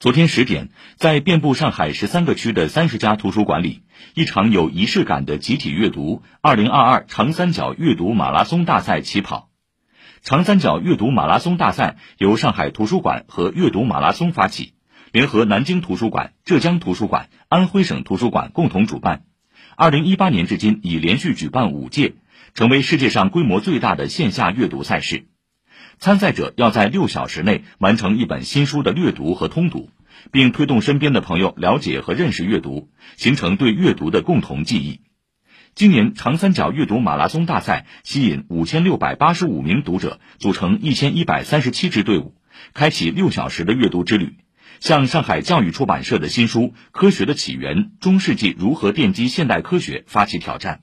昨天十点，在遍布上海十三个区的三十家图书馆里，一场有仪式感的集体阅读——二零二二长三角阅读马拉松大赛起跑。长三角阅读马拉松大赛由上海图书馆和阅读马拉松发起，联合南京图书馆、浙江图书馆、安徽省图书馆共同主办。二零一八年至今已连续举办五届，成为世界上规模最大的线下阅读赛事。参赛者要在六小时内完成一本新书的略读和通读，并推动身边的朋友了解和认识阅读，形成对阅读的共同记忆。今年长三角阅读马拉松大赛吸引五千六百八十五名读者，组成一千一百三十七支队伍，开启六小时的阅读之旅，向上海教育出版社的新书《科学的起源：中世纪如何奠基现代科学》发起挑战。